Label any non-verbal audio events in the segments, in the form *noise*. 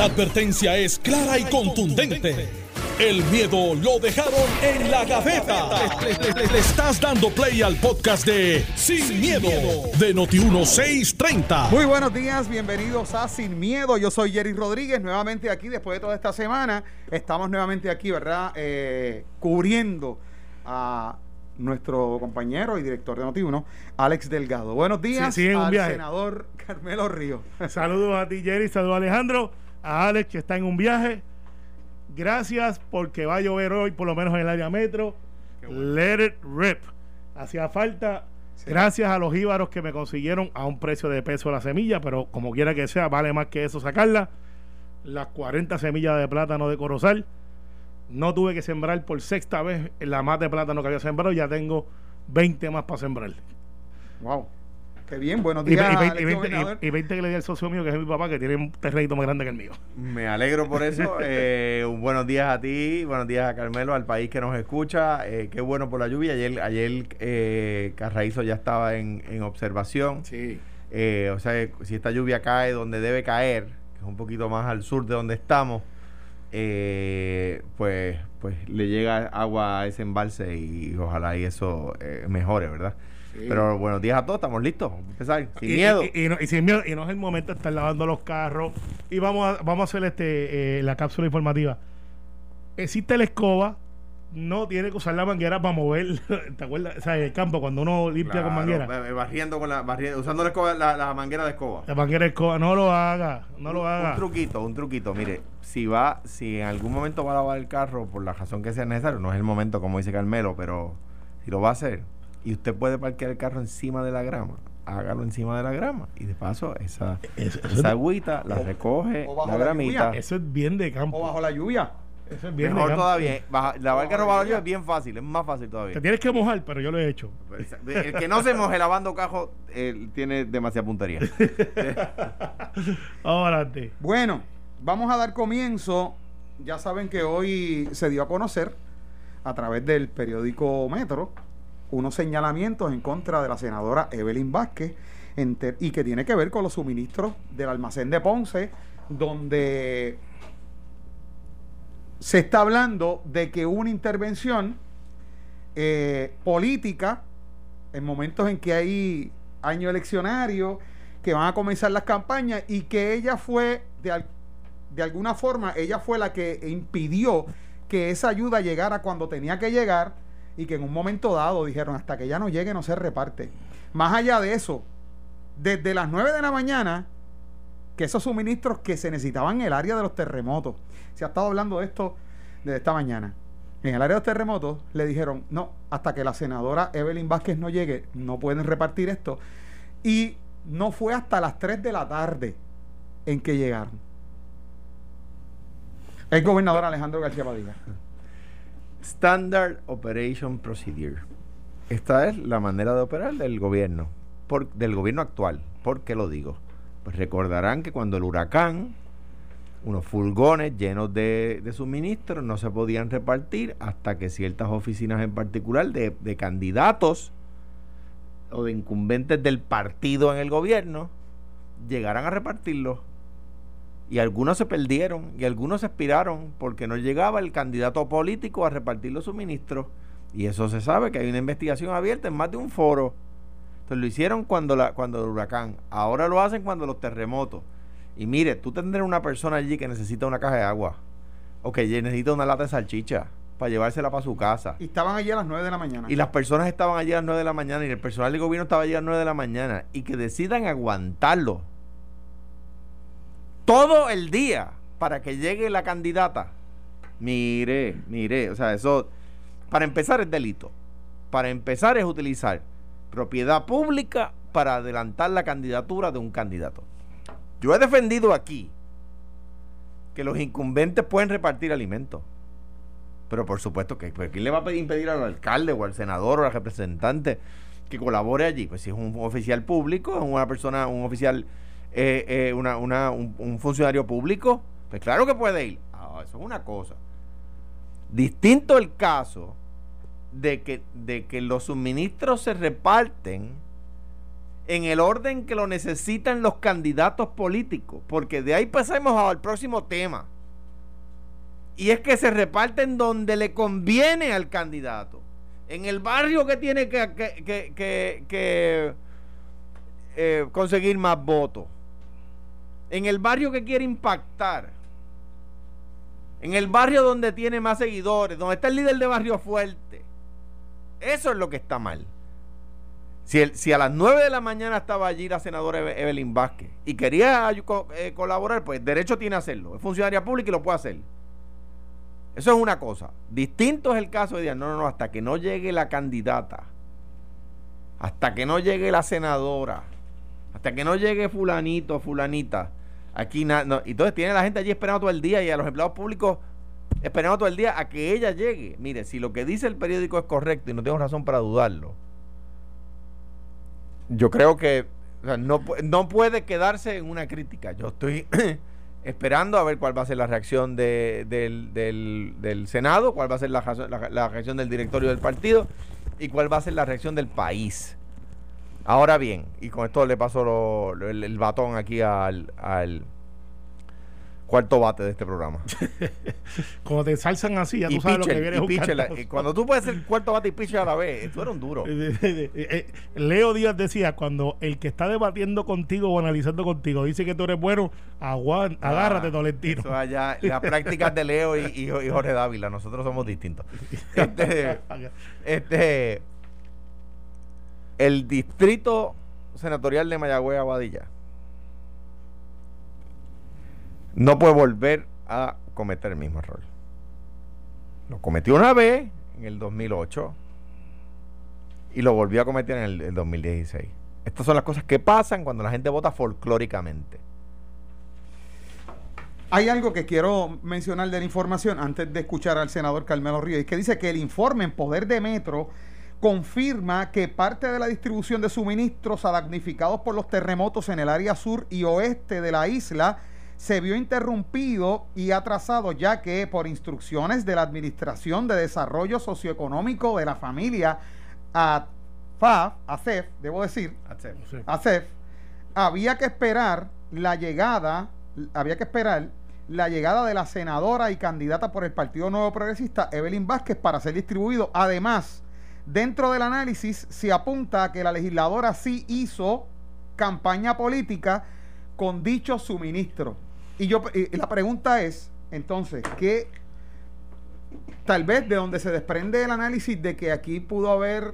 La advertencia es clara y contundente. El miedo lo dejaron en la gaveta. Le, estás dando play al podcast de Sin, miedo, de Noti1630. Muy buenos días, bienvenidos a Sin Miedo. Yo soy Jerry Rodríguez, nuevamente aquí después de toda esta semana. Estamos nuevamente aquí, ¿verdad? Eh, cubriendo a nuestro compañero y director de Noti1, Alex Delgado. Buenos días Sí, sí, en un al viaje. senador Carmelo Río. Saludos a ti, Jerry. Saludos a Alejandro. A Alex, que está en un viaje. Gracias porque va a llover hoy, por lo menos en el área metro. Let it rip. Hacía falta. Gracias a los íbaros que me consiguieron a un precio de peso la semilla, pero como quiera que sea, vale más que eso sacarla. Las 40 semillas de plátano de Corozal. No tuve que sembrar por sexta vez la más de plátano que había sembrado. Ya tengo 20 más para sembrar. Wow. Qué bien, buenos días, y- y 20 que le di al socio mío, que es mi papá, que tiene un terrenito más grande que el mío. Me alegro por eso. *laughs* Eh, un buenos días a ti, buenos días a Carmelo, al país que nos escucha. Eh, qué bueno por la lluvia. Ayer, ayer eh, Carraízo ya estaba en, en observación. Sí. Eh, o sea, si esta lluvia cae donde debe caer, que es un poquito más al sur de donde estamos, eh, pues, pues le llega agua a ese embalse y, ojalá y eso eh, mejore, ¿verdad? Pero buenos días a todos, estamos listos. Vamos a empezar. Sin y, miedo. Y, y no, y sin miedo. Y no es el momento de estar lavando los carros. Y vamos a, vamos a hacer este eh, la cápsula informativa. Existe la escoba. No tiene que usar la manguera para mover. *laughs* ¿Te acuerdas? O sea, el campo, cuando uno limpia con manguera. eh, Barriendo con la, barriendo- usando la, escoba- la, la manguera de escoba. La manguera de escoba. No lo haga. No lo haga. Un truquito, un truquito. Mire, si va, si en algún momento va a lavar el carro, por la razón que sea necesario, no es el momento, como dice Carmelo, pero si lo va a hacer, y usted puede parquear el carro encima de la grama, hágalo encima de la grama. Y de paso, esa, Eso, eso esa es, agüita la o- recoge o bajo la la gramita. lluvia. eso es bien de O campo. bajo la lluvia. Eso es bien Mejor todavía. baja- lavar el carro bajo la lluvia lluvia. es bien fácil, es más fácil todavía. Te tienes que mojar, pero yo lo he hecho. El que no se moje lavando cajo eh, tiene demasiada puntería. *laughs* Ahora te. Bueno, vamos a dar comienzo. Ya saben que hoy se dio a conocer a través del periódico Metro unos señalamientos en contra de la senadora Evelyn Vázquez en y que tiene que ver con los suministros del almacén de Ponce, donde se está hablando de que una intervención eh, política en momentos en que hay año eleccionario, que van a comenzar las campañas y que ella fue, de, de alguna forma, ella fue la que impidió que esa ayuda llegara cuando tenía que llegar y que en un momento dado dijeron hasta que ya no llegue no se reparte. Más allá de eso, desde las 9 de la mañana, que esos suministros que se necesitaban en el área de los terremotos, se ha estado hablando de esto desde esta mañana. En el área de los terremotos le dijeron, no, hasta que la senadora Evelyn Vázquez no llegue, no pueden repartir esto. Y no fue hasta las 3 de la tarde en que llegaron. El gobernador Alejandro García Padilla. Standard Operation Procedure. Esta es la manera de operar del gobierno, por- del gobierno actual. ¿Por qué lo digo? Pues recordarán que cuando el huracán, unos furgones llenos de, suministros no se podían repartir hasta que ciertas oficinas en particular de, de candidatos o de incumbentes del partido en el gobierno llegaran a repartirlos. Y algunos se perdieron y algunos se expiraron porque no llegaba el candidato político a repartir los suministros. Y eso se sabe que hay una investigación abierta en más de un foro. Entonces lo hicieron cuando, la, cuando el huracán. Ahora lo hacen cuando los terremotos. Y mire, tú tendrás una persona allí que necesita una caja de agua. O que necesita una lata de salchicha para llevársela para su casa. Y estaban allí a las 9 de la mañana. Y las personas estaban allí a las 9 de la mañana y el personal del gobierno estaba allí a las 9 de la mañana y que decidan aguantarlo todo el día para que llegue la candidata. Mire, mire, o sea, eso para empezar es delito. Para empezar es utilizar propiedad pública para adelantar la candidatura de un candidato. Yo he defendido aquí que los incumbentes pueden repartir alimentos. Pero por supuesto que pues, ¿quién le va a pedir- impedir al alcalde o al senador o al representante que colabore allí? Pues si es un oficial público, una persona, un oficial, eh, eh, una, una- un, un funcionario público, pues claro que puede ir. Ah, eso es una cosa. Distinto el caso de que, de que los suministros se reparten en el orden que lo necesitan los candidatos políticos, porque de ahí pasamos al próximo tema. Y es que se reparten donde le conviene al candidato. En el barrio que tiene que, que, eh, conseguir más votos. En el barrio que quiere impactar. En el barrio donde tiene más seguidores, donde está el líder de barrio fuerte. Eso es lo que está mal. Si, a las 9 de la mañana estaba allí la senadora Evelyn Vázquez y quería eh, colaborar, pues derecho tiene a hacerlo. Es funcionaria pública y lo puede hacer. Eso es una cosa. Distinto es el caso de no, no, no, hasta que no llegue la candidata, hasta que no llegue la senadora, hasta que no llegue fulanito, fulanita, aquí nada. entonces tiene la gente allí esperando todo el día y a los empleados públicos esperando todo el día a que ella llegue. Mire, si lo que dice el periódico es correcto y no tengo razón para dudarlo, yo creo que no, no puede quedarse en una crítica. Yo estoy *clears throat* esperando a ver cuál va a ser la reacción de, del, del, Senado, cuál va a ser la, la, reacción del directorio del partido y cuál va a ser la reacción del país. Ahora bien, y con esto le paso el, el, batón aquí al, al cuarto bate de este programa. *laughs* cuando te salsan así, ya tú sabes lo que viene y Cuando tú puedes ser cuarto bate y pitcher a la vez, tú eres un duro. *laughs* Eh, Leo Díaz decía, cuando el que está debatiendo contigo o analizando contigo dice que tú eres bueno, ah, agárrate, Tolentino. Eso allá, las prácticas de Leo y, y, Jorge Dávila, nosotros somos distintos. Este, *laughs* este, el distrito senatorial de Mayagüez, Aguadilla no puede volver a cometer el mismo error. Lo cometió una vez en el 2008 y lo volvió a cometer en el, 2016. Estas son las cosas que pasan cuando la gente vota folclóricamente. Hay algo que quiero mencionar de la información antes de escuchar al senador Carmelo Ríos, que dice que el informe en poder de Metro confirma que parte de la distribución de suministros damnificados por los terremotos en el área sur y oeste de la isla se vio interrumpido y atrasado ya que por instrucciones de la Administración de Desarrollo Socioeconómico de la Familia, AFAF, ACEF, debo decir, ACEF, había que esperar la llegada, había que esperar la llegada de la senadora y candidata por el Partido Nuevo Progresista, Evelyn Vázquez, para ser distribuido. Además, dentro del análisis se apunta a que la legisladora sí hizo campaña política con dicho suministro. Y yo la pregunta es, entonces, ¿qué tal vez de donde se desprende el análisis de que aquí pudo haber,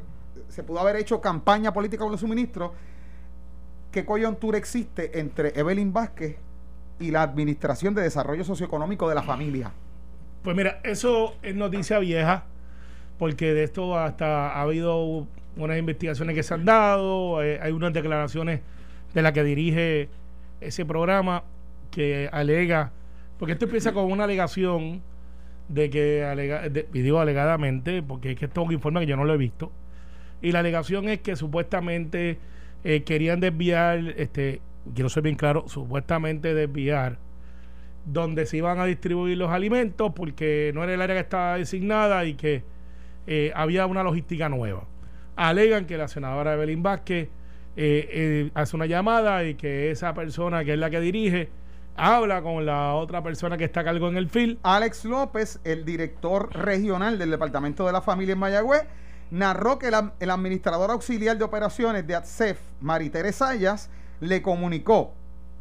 se pudo haber hecho campaña política con los suministros, ¿qué coyuntura existe entre Evelyn Vázquez y la Administración de Desarrollo Socioeconómico de la Familia? Pues mira, eso es noticia vieja, porque de esto hasta ha habido unas investigaciones que se han dado, hay, hay unas declaraciones de la que dirige ese programa que alega, porque esto empieza con una alegación de que, alega, y digo alegadamente, porque es que esto es un informe que yo no lo he visto, y la alegación es que supuestamente eh, querían desviar, este, quiero ser bien claro, supuestamente desviar donde se iban a distribuir los alimentos porque no era el área que estaba designada y que eh, había una logística nueva. Alegan que la senadora Evelyn Vázquez eh, hace una llamada y que esa persona que es la que dirige habla con la otra persona que está a cargo en el FIL. Alex López, el director regional del Departamento de la Familia en Mayagüez, narró que el administrador auxiliar de operaciones de ATSEF, Maritere Sayas, le comunicó,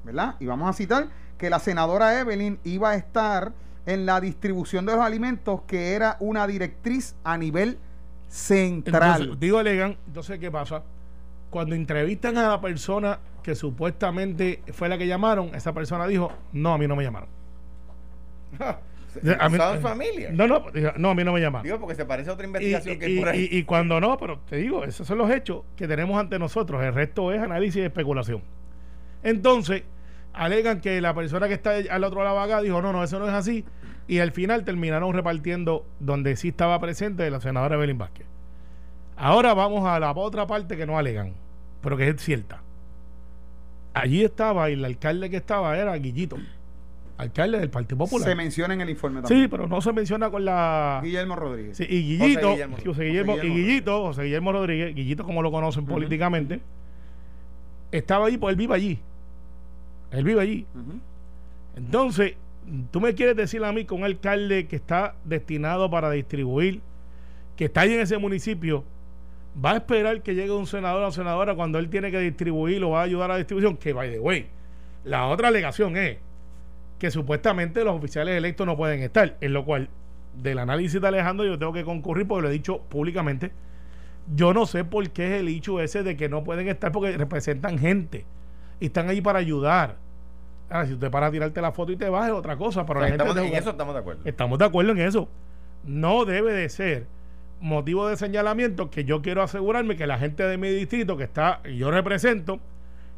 ¿verdad? Y vamos a citar que la senadora Evelyn iba a estar en la distribución de los alimentos, que era una directriz a nivel central. digo, Legan, entonces, ¿qué pasa? Cuando entrevistan a la persona que supuestamente fue la que llamaron, esa persona dijo, no, a mí no me llamaron. *laughs* a mí, familia? No, no, no, a mí no me llamaron. Digo, porque se parece a otra investigación y, que por ahí. Y, cuando no, pero te digo, esos son los hechos que tenemos ante nosotros. El resto es análisis y especulación. Entonces, alegan que la persona que está al otro lado acá dijo, no, no, eso no es así. Y al final terminaron repartiendo donde sí estaba presente la senadora Evelyn Vázquez. Ahora vamos a la otra parte que no alegan, pero que es cierta allí estaba y el alcalde que estaba era Guillito, alcalde del Partido Popular. Se menciona en el informe también. Sí, pero no se menciona con la. Guillermo Rodríguez. Sí, y Guillito, José Guillermo, y Guillito, José Guillermo Rodríguez, Guillito como lo conocen políticamente, estaba allí, pues él vive allí. Él vive allí. Entonces, tú me quieres decir a mí que un alcalde que está destinado para distribuir, que está allí en ese municipio, va a esperar que llegue un senador o senadora cuando él tiene que distribuir o va a ayudar a la distribución, que by the way, la otra alegación es que supuestamente los oficiales electos no pueden estar, en lo cual del análisis de Alejandro yo tengo que concurrir porque lo he dicho públicamente. Yo no sé por qué es el hecho ese de que no pueden estar porque representan gente y están ahí para ayudar. Ahora, si usted para tirarte la foto y te vas es otra cosa, pero O sea, la gente estamos- en eso estamos de acuerdo. Estamos de acuerdo en eso. No debe de ser motivo de señalamiento que yo quiero asegurarme que la gente de mi distrito que está y yo represento,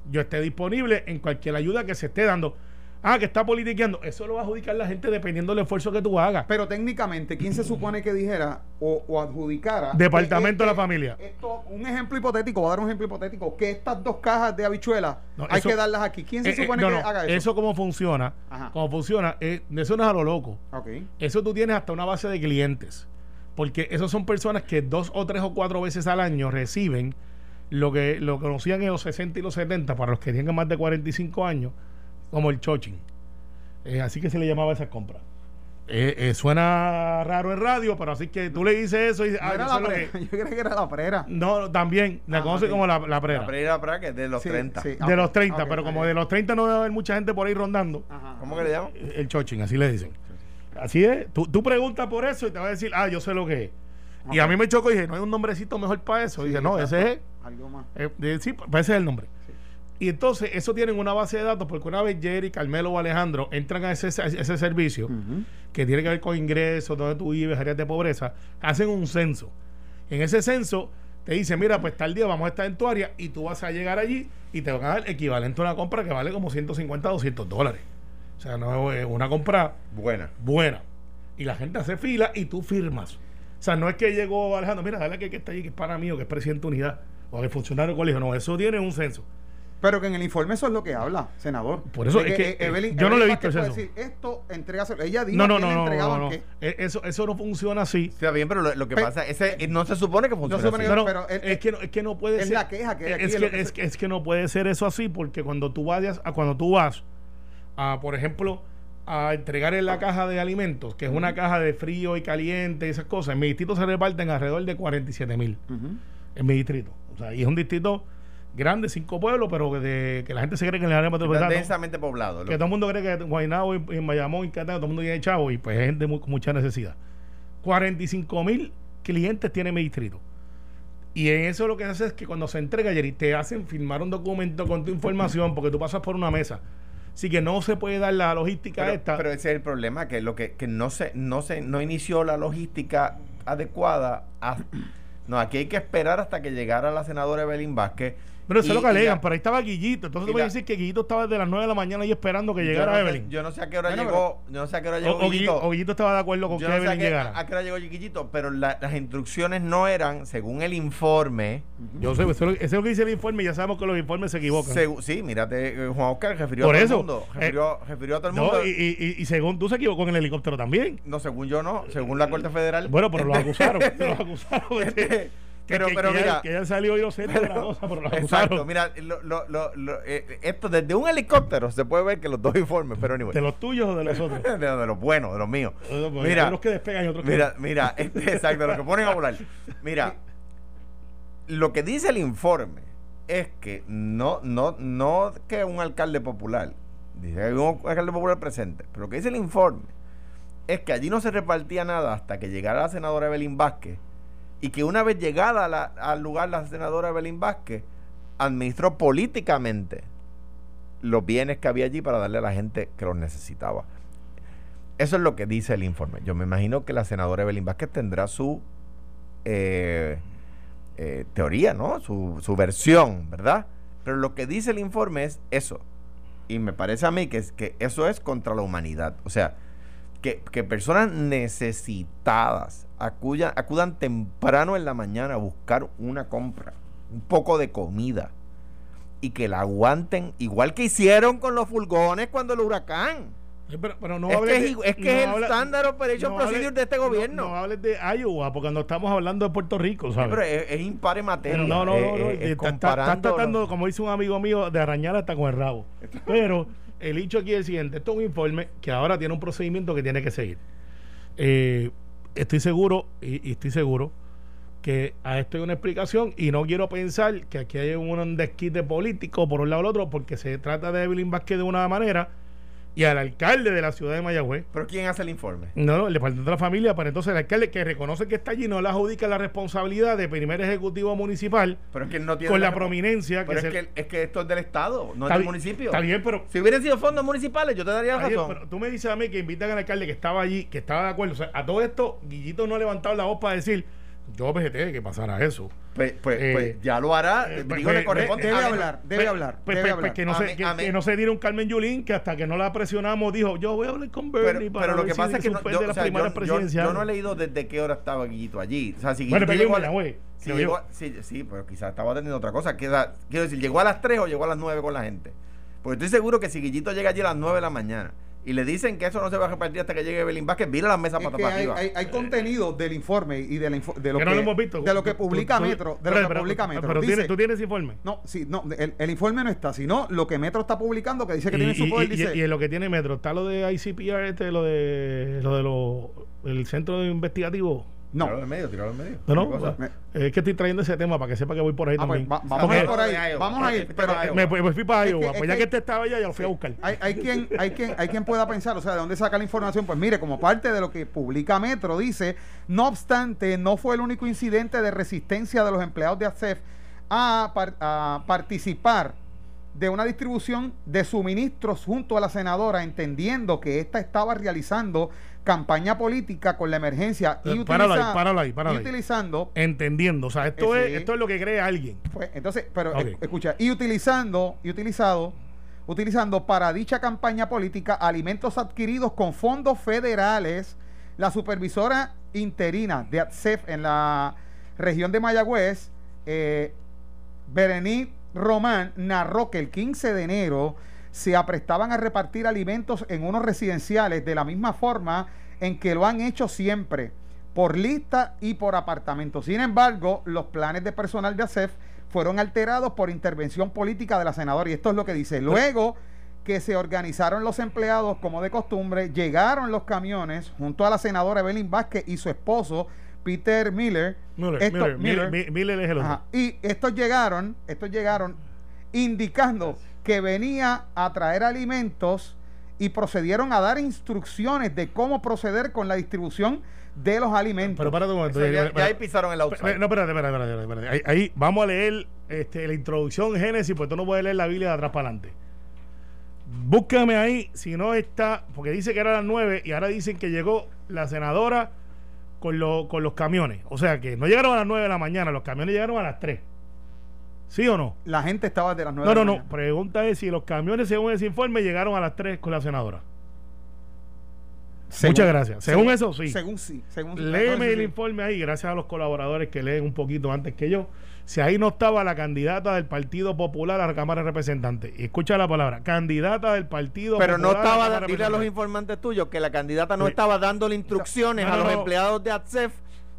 yo esté disponible en cualquier ayuda que se esté dando. Ah, que está politiqueando. Eso lo va a adjudicar la gente dependiendo del esfuerzo que tú hagas. Pero técnicamente, ¿quién se supone que dijera o, o adjudicara? Departamento de la que- familia. Esto, un ejemplo hipotético, voy a dar un ejemplo hipotético, que estas dos cajas de habichuelas No, hay eso- que darlas aquí. ¿Quién se Eh, eh, supone no, que no, haga eso? Eso cómo funciona. Ajá. Cómo funciona. eh, eso no es a lo loco. Eso tú tienes hasta una base de clientes. Porque esos son personas que dos o tres o cuatro veces al año reciben lo que lo conocían en los 60 y los 70, para los que tienen más de 45 años, como el choching. Eh, así que se le llamaba esas compras. Eh, eh, suena raro en radio, pero así que tú le dices eso y dices, No ah, era *laughs* yo la prera, que- Yo creía que era la prera. No, también, la Ah, conoce como la, la prera. La Pereira Praga, que es de los Sí, 30. sí. de los 30, ok, pero como de los 30 no debe haber mucha gente por ahí rondando. Ajá. ¿Cómo que le llaman? El choching, así le dicen. Así es. Tú, tú preguntas por eso y te va a decir, ah, yo sé lo que es. Y a mí me chocó y dije, no hay un nombrecito mejor para eso. y Sí, dije, no, exacto. ese es. Algo más. eh, sí, pues ese es el nombre. Y entonces, eso tienen una base de datos porque una vez Jerry, Carmelo o Alejandro entran a ese, a ese servicio que tiene que ver con ingresos, donde tú vives, áreas de pobreza, hacen un censo. En ese censo te dicen, mira, pues tal día vamos a estar en tu área y tú vas a llegar allí y te van a dar equivalente a una compra que vale como 150, 200 dólares. O sea, no es una compra Buena. buena. Y la gente hace fila y tú firmas. O sea, no es que llegó Alejandro, mira, dale que, que está allí, que es para mí o que es presidente de unidad o que es funcionario del colegio. No, eso tiene un censo. Pero que en el informe eso es lo que habla, senador. Por eso De es que, eh, Evelyn- yo no le he visto eso. puede decir, esto, entrégaselo. Ella dijo No, no, que no, le no, no, entregaban no. que- Eh, Eso, eso no funciona así. Está bien, pero lo, lo que Pe- pasa ese eh, no se supone que funcione supone así. No, no, pero el- es, que no, es que no puede es ser. la queja que hay aquí, es, es que, que es, que- es que no puede ser eso así, porque cuando tú vayas a cuando tú vas a, por ejemplo, a entregar en la caja de alimentos, que es una caja de frío y caliente y esas cosas, en mi distrito se reparten alrededor de 47 mil. Ujú. En mi distrito. O sea, y es un distrito grande, cinco pueblos, pero que, de- que la gente se cree que en el área metropolitana. densamente poblado. Que todo el mundo cree que en Guaynabo y y en Bayamón y Catán, todo el mundo tiene chavo y pues es gente con mucha necesidad. 45 mil clientes tiene mi distrito. Y en eso lo que hace es que cuando se entrega, Jerry, te hacen firmar un documento con tu información porque tú pasas por una mesa. Así que no se puede dar la logística pero, esta. pero ese es el problema, que lo que, que no se, no se, no inició la logística adecuada. a- *clears throat* no, aquí hay que esperar hasta que llegara la senadora Evelyn Vázquez. Pero eso es lo que alegan. Pero ahí estaba Guillito. Entonces y tú puedes la- decir que Guillito estaba desde las 9 de la mañana ahí esperando que yo llegara no sé- Evelyn. yo no sé a qué hora Bueno, llegó, yo no sé a qué hora llegó o Guillito, Guillito. o Guillito estaba de acuerdo con Yo que no sé a Evelyn qué, llegara. a qué hora llegó Chiquitito, pero la- las instrucciones no eran, según el informe, Yo sé, eso es lo- eso es lo que dice el informe ya sabemos que los informes se equivocan. segu- sí, mírate, eh, Juan Oscar refirió Por a todo eso, el mundo. eh, Refirió, refirió a todo el No, mundo. y, y- y- y según tú se equivocó en el helicóptero también. No, según yo no, según la Corte Federal. Bueno, pero los Este- acusaron. *laughs* los acusaron. Pero, que- pero que mira. ya, que ya salió inocente de la cosa, pero los Exacto, mira, lo, lo, lo, lo- eh, esto desde un helicóptero se puede ver que los dos informes, pero anyway. ¿De los tuyos o de los otros? *laughs* de, de los buenos, de los míos. Hay Mira, unos que despegan y otros que mira, mira, *laughs* este, exacto, lo que ponen a volar. Mira, lo que dice el informe es que no, no, no que un alcalde popular, dice que hay un alcalde popular presente, pero lo que dice el informe es que allí no se repartía nada hasta que llegara la senadora Evelyn Vázquez y que una vez llegada al lugar la senadora Evelyn Vázquez administró políticamente los bienes que había allí para darle a la gente que los necesitaba. Eso es lo que dice el informe. Yo me imagino que la senadora Evelyn Vázquez tendrá su eh, eh, teoría, ¿no? Su, su versión, ¿verdad? Pero lo que dice el informe es eso. Y me parece a mí que, es, que eso es contra la humanidad. O sea, que, que personas necesitadas acuyan, acudan temprano en la mañana a buscar una compra, un poco de comida, y que la aguanten igual que hicieron con los furgones cuando el huracán. Pero, pero no Es hables que de- es que no es el Standard Operation no hables- Procedure de este no- gobierno. No, hables de Iowa, porque no estamos hablando de Puerto Rico, ¿sabes? pero es, es impar en materia. no, no, no, Eh, no, eh, eh, es está- estás tratando, los- como dice un amigo mío, de arañar hasta con el rabo. *laughs* Pero el hecho aquí es el siguiente: esto es un informe que ahora tiene un procedimiento que tiene que seguir. Eh, estoy seguro, y, y estoy seguro, que a esto hay una explicación y no quiero pensar que aquí hay un desquite político por un lado o el otro porque se trata de Evelyn Vázquez de una manera y al alcalde de la ciudad de Mayagüez Pero ¿quién hace el informe? no, no, el departamento de la familia, pero entonces el alcalde que reconoce que está allí no le adjudica la responsabilidad de primer ejecutivo municipal Pero es que no tiene con la prominencia Pero es que, es que esto es del Estado, no es del municipio. Está bien, pero, Si hubieran sido fondos municipales, yo te daría está bien, razón. pero tú me dices a mí que invitan al alcalde que estaba allí, que estaba de acuerdo. O sea, a todo esto, Guillito no ha levantado la voz para decir, yo PGT, que pasara eso. Pues, pues, Eh, pues ya lo hará. eh, digo, pues, le corresponde. Debe hablar, debe Pues- hablar, debe hablar. que, no se, que, a mí- que no se diera un Carmen Yulín que hasta que no la presionamos dijo, yo voy a hablar con Pero, Bernie para pero lo ver que si pasa es que no- yo, las o sea, yo- primarias yo- presidenciales. yo no he leído desde qué hora estaba Guillito allí. O sea, si Bueno, Guillito llegó a la- si llegó- sí, sí, pero quizás estaba teniendo otra cosa. Quiero decir, ¿llegó a las 3 o llegó a las 9 con la gente? Porque estoy seguro que si Guillito llega allí a las 9 de la mañana y le dicen que eso no se va a repartir hasta que llegue Belín Vázquez, vira las mesas Es para que para hay, arriba. hay- hay contenido del informe y de, la info- de lo Que que, no lo hemos visto. de lo que Tú- publica tú- Metro, de pero- lo que pero- publica Metro. Pero Dice- tú tienes informe. no, sí, no, el, el informe no está, sino lo que Metro está publicando que dice que y, tiene su poder, y- dice y en lo que tiene Metro, está lo de ICPR, este, lo de lo de lo, el centro de investigativo. No. Tíralo en medio, tíralo en medio. No. Me- es que estoy trayendo ese tema para que sepa que voy por ahí Ah, pues, también. va- vamos a ir por ahí, Iowa. vamos a ir, Este pero Iowa. me, me fui para Es Iowa, que- pues es ya que- que este estaba allá, ya lo fui a buscar. hay, hay quien, hay quien, hay quien pueda pensar, o sea, de dónde saca la información. Pues mire, como parte de lo que publica Metro, dice, no obstante, no fue el único incidente de resistencia de los empleados de ASEF a, par- a participar de una distribución de suministros junto a la senadora, entendiendo que ésta estaba realizando campaña política con la emergencia y, Eh, páralo ahí, páralo ahí, páralo y ahí. utilizando Entendiendo, o sea, esto, Eh, es, sí. esto es lo que cree alguien. pues, entonces, pero Ok. e- escucha, y utilizando, y utilizado, utilizando para dicha campaña política alimentos adquiridos con fondos federales, la supervisora interina de ATSEF en la región de Mayagüez, eh, Berenice Román, narró que el 15 de enero se aprestaban a repartir alimentos en unos residenciales de la misma forma en que lo han hecho siempre, por lista y por apartamento. Sin embargo, los planes de personal de ASEF fueron alterados por intervención política de la senadora. Y esto es lo que dice. Luego que se organizaron los empleados como de costumbre, llegaron los camiones junto a la senadora Evelyn Vázquez y su esposo Peter Miller. Miller, Esto- Miller, Miller. Miller, Miller es el. Ajá. Y estos llegaron, estos llegaron indicando que venía a traer alimentos y procedieron a dar instrucciones de cómo proceder con la distribución de los alimentos. Pero para un momento. Ya, ya ahí pisaron el outside. No, espérate, espérate, espérate, espérate. Ahí, ahí vamos a leer este, la introducción Génesis, pues tú no puedes leer la Biblia de atrás para adelante. Búscame ahí, si no está, porque dice que era a las 9 y ahora dicen que llegó la senadora con, lo- con los camiones. O sea que no llegaron a las 9 de la mañana, los camiones llegaron a las 3. ¿Sí o no? la gente estaba de las nueve No, de no, la no. Pregunta es si los camiones, según ese informe, llegaron a las 3 con la senadora. Según- Muchas gracias. Según eso, sí. Según sí. Según Léeme el sí. informe ahí, gracias a los colaboradores que leen un poquito antes que yo. Si ahí no estaba la candidata del Partido Popular a la Cámara de Representantes. Y escucha la palabra, candidata del Partido Pero no Popular a la estaba, de dile a los informantes tuyos que la candidata no Sí. estaba dándole instrucciones No, a no, los no. empleados de ATSEF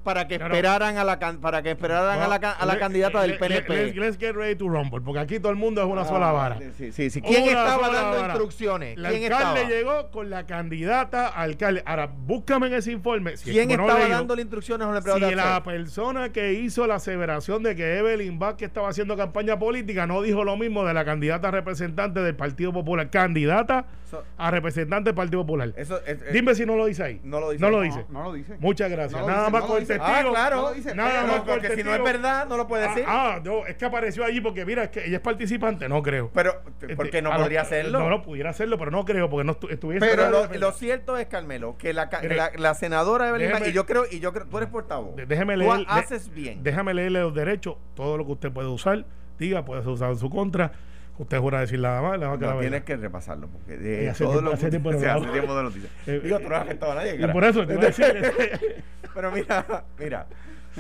para que No, no. esperaran a la can- para que esperaran a la, a la Le- candidata del PNP. le- let's get ready to rumble, porque aquí todo el mundo es una Ah, sola vara. Sí, sí, sí. ¿Quién Una estaba dando vara. instrucciones? El ¿Quién alcalde estaba? llegó con la candidata a alcalde. Ahora, búscame en ese informe. Si es ¿Quién estaba leído. dándole instrucciones a si de la persona que hizo la aseveración de que Evelyn Vázquez estaba haciendo campaña política no dijo lo mismo de la candidata representante del Partido Popular, candidata So- a representante del Partido Popular. Eso es- es- Dime si no lo dice ahí. No lo dice. No lo dice. No, no lo dice. Muchas gracias. Nada dice, más no con el. Testigo. Ah, claro. No con el porque si no es verdad, no lo puede decir. Ah, ah, no, es que apareció allí porque mira, es que ella es participante, no creo. Pero, Este, porque no a lo- podría hacerlo. No, no pudiera hacerlo, pero no creo porque no estu- estuviese. Pero lo, cierto es, Carmelo, que la, la, la senadora Evelyn y yo creo, y yo creo, tú eres portavoz. Déjeme leer. haces bien. Déjame leerle los derechos, todo lo que usted puede usar, diga, puede ser usado en su contra. Usted jura decir nada más, la No, tienes que repasarlo, porque de Y hace todo tiempo- lo hace tiempo lo *laughs* hace tiempo no lo dices. Eh, Digo, tú no has afectado a nadie. Y cara. por eso te a decir. *laughs* Pero mira, mira.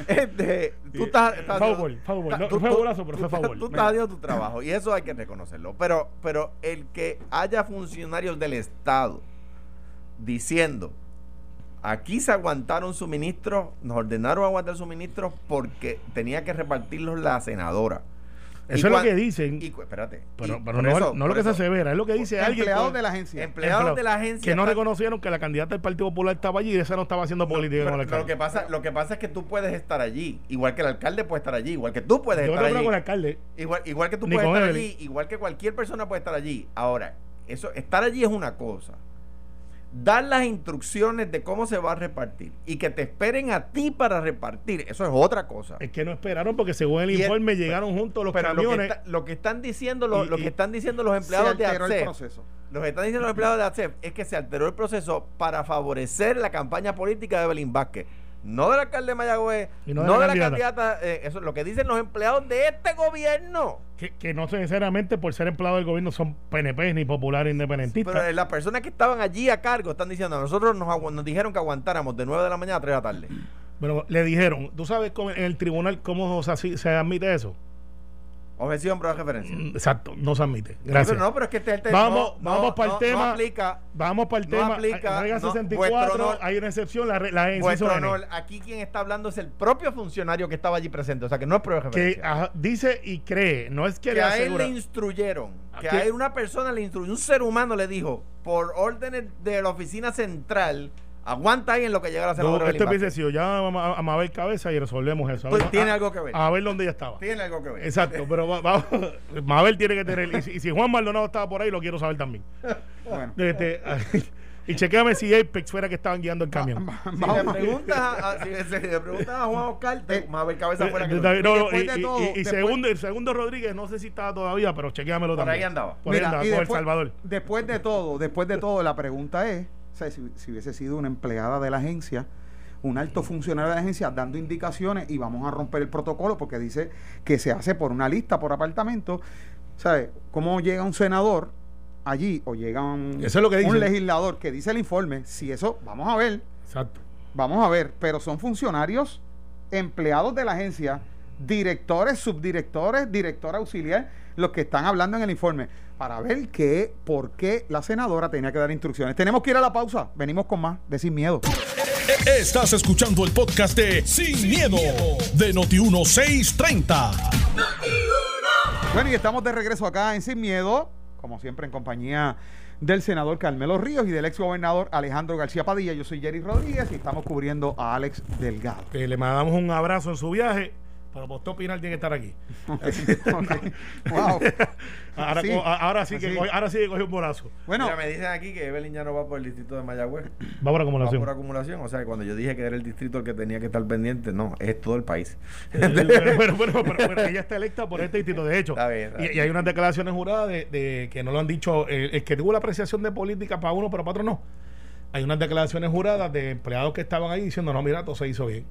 Este, tú estás, estás Favor, favor, no, tú- fue tú- golazo, pero tú- fue favor. Tú estás haciendo tu trabajo y eso hay que reconocerlo. Pero, pero el que haya funcionarios del Estado diciendo, aquí se aguantaron suministros, nos ordenaron aguantar suministros porque tenía que repartirlos la senadora. Eso es lo que dicen. Y, espérate. Pero, pero no, es lo que se asevera, es lo que dice alguien. Empleados de la agencia. Empleados de la agencia. Que no reconocieron que la candidata del Partido Popular estaba allí y esa no estaba haciendo política con el alcalde. Lo que, pasa, lo que pasa es que tú puedes estar allí, igual que el alcalde puede estar allí, igual que tú puedes estar allí. con el alcalde. Igual, igual que tú puedes estar allí, igual que cualquier persona puede estar allí. Ahora, eso, estar allí es una cosa dar las instrucciones de cómo se va a repartir y que te esperen a ti para repartir, eso es otra cosa. Es que no esperaron porque según el informe llegaron juntos los pero camiones. Lo que, están diciendo los, lo que están diciendo los empleados de ACEF, lo que están diciendo los empleados de ACEF es que se alteró el proceso para favorecer la campaña política de Belín Vázquez no del alcalde de Mayagüez, no, de, la candidata, eh, eso es lo que dicen los empleados de este gobierno. Que, no necesariamente por ser empleados del gobierno son PNP ni populares independentistas. pero las personas que estaban allí a cargo están diciendo, a nosotros nos, nos dijeron que aguantáramos de 9 de la mañana a 3 de la tarde. Pero le dijeron, ¿tú sabes cómo, en el tribunal cómo se admite eso? Objeción, prueba de referencia. Mm, exacto, no se admite. Gracias. No, pero, es que este. Vamos, vamos para el tema. Aplica. Vamos para el tema. Aplica, regla 64, hay una excepción, la, la honor, aquí quien está hablando es el propio funcionario que estaba allí presente, o sea que no es prueba de referencia. Que dice y cree, no es que, que a él le instruyeron, que a él una persona le instruyó, un ser humano le dijo, por órdenes de la oficina central, Aguanta ahí en lo que llega la senadora. No, este si ya a, Mabel Cabeza y resolvemos eso. Pues tiene algo que ver. A, ver dónde ella estaba. Tiene algo que ver. Exacto, pero *laughs* Mabel tiene que tener. Y si, Juan Maldonado estaba por ahí, lo quiero saber también. Bueno. *laughs* Este, y chequeame si Apex fuera que estaban guiando el camión. *laughs* si, le preguntas a, si, le preguntas a Juan Oscar, eh, Mabel Cabeza fuera que no, y, de todo, y, segundo, el segundo Rodríguez, no sé si estaba todavía, pero chequéamelo también. Por ahí andaba. Por ahí andaba, por El Salvador. Después de todo, después de todo, la pregunta es si, hubiese sido una empleada de la agencia, un alto funcionario de la agencia dando indicaciones y vamos a romper el protocolo porque dice que se hace por una lista, por apartamento. ¿Sabes? ¿Cómo llega un senador allí o llega un, un legislador que dice el informe? Si eso, vamos a ver. Exacto. Vamos a ver, pero son funcionarios empleados de la agencia, directores, subdirectores, director auxiliar, los que están hablando en el informe para ver qué, por qué la senadora tenía que dar instrucciones. Tenemos que ir a la pausa. Venimos con más de Sin Miedo. Estás escuchando el podcast de Sin, miedo, de Noti1630. Bueno, y estamos de regreso acá en Sin Miedo, como siempre en compañía del senador Carmelo Ríos y del ex gobernador Alejandro García Padilla. Yo soy Jerry Rodríguez y estamos cubriendo a Alex Delgado. le mandamos un abrazo en su viaje pero Boston Pinal tiene que estar aquí. *laughs* wow. *laughs* ahora, sí, ahora, sí que coge, ahora sí que un bolazo. Bueno, Mira, me dicen aquí que Evelyn ya no va por el distrito de Mayagüez. *clears throat* Va por acumulación. Va por acumulación. O sea, cuando yo dije que era el distrito el que tenía que estar pendiente, no, es todo el país. *laughs* pero, pero, pero, ella está electa por este distrito. De hecho, y, hay unas declaraciones juradas de, que no lo han dicho, el, el que tuvo la apreciación de política para uno, pero para otro no. Hay unas declaraciones juradas de empleados que estaban ahí diciendo, no, mira, todo se hizo bien.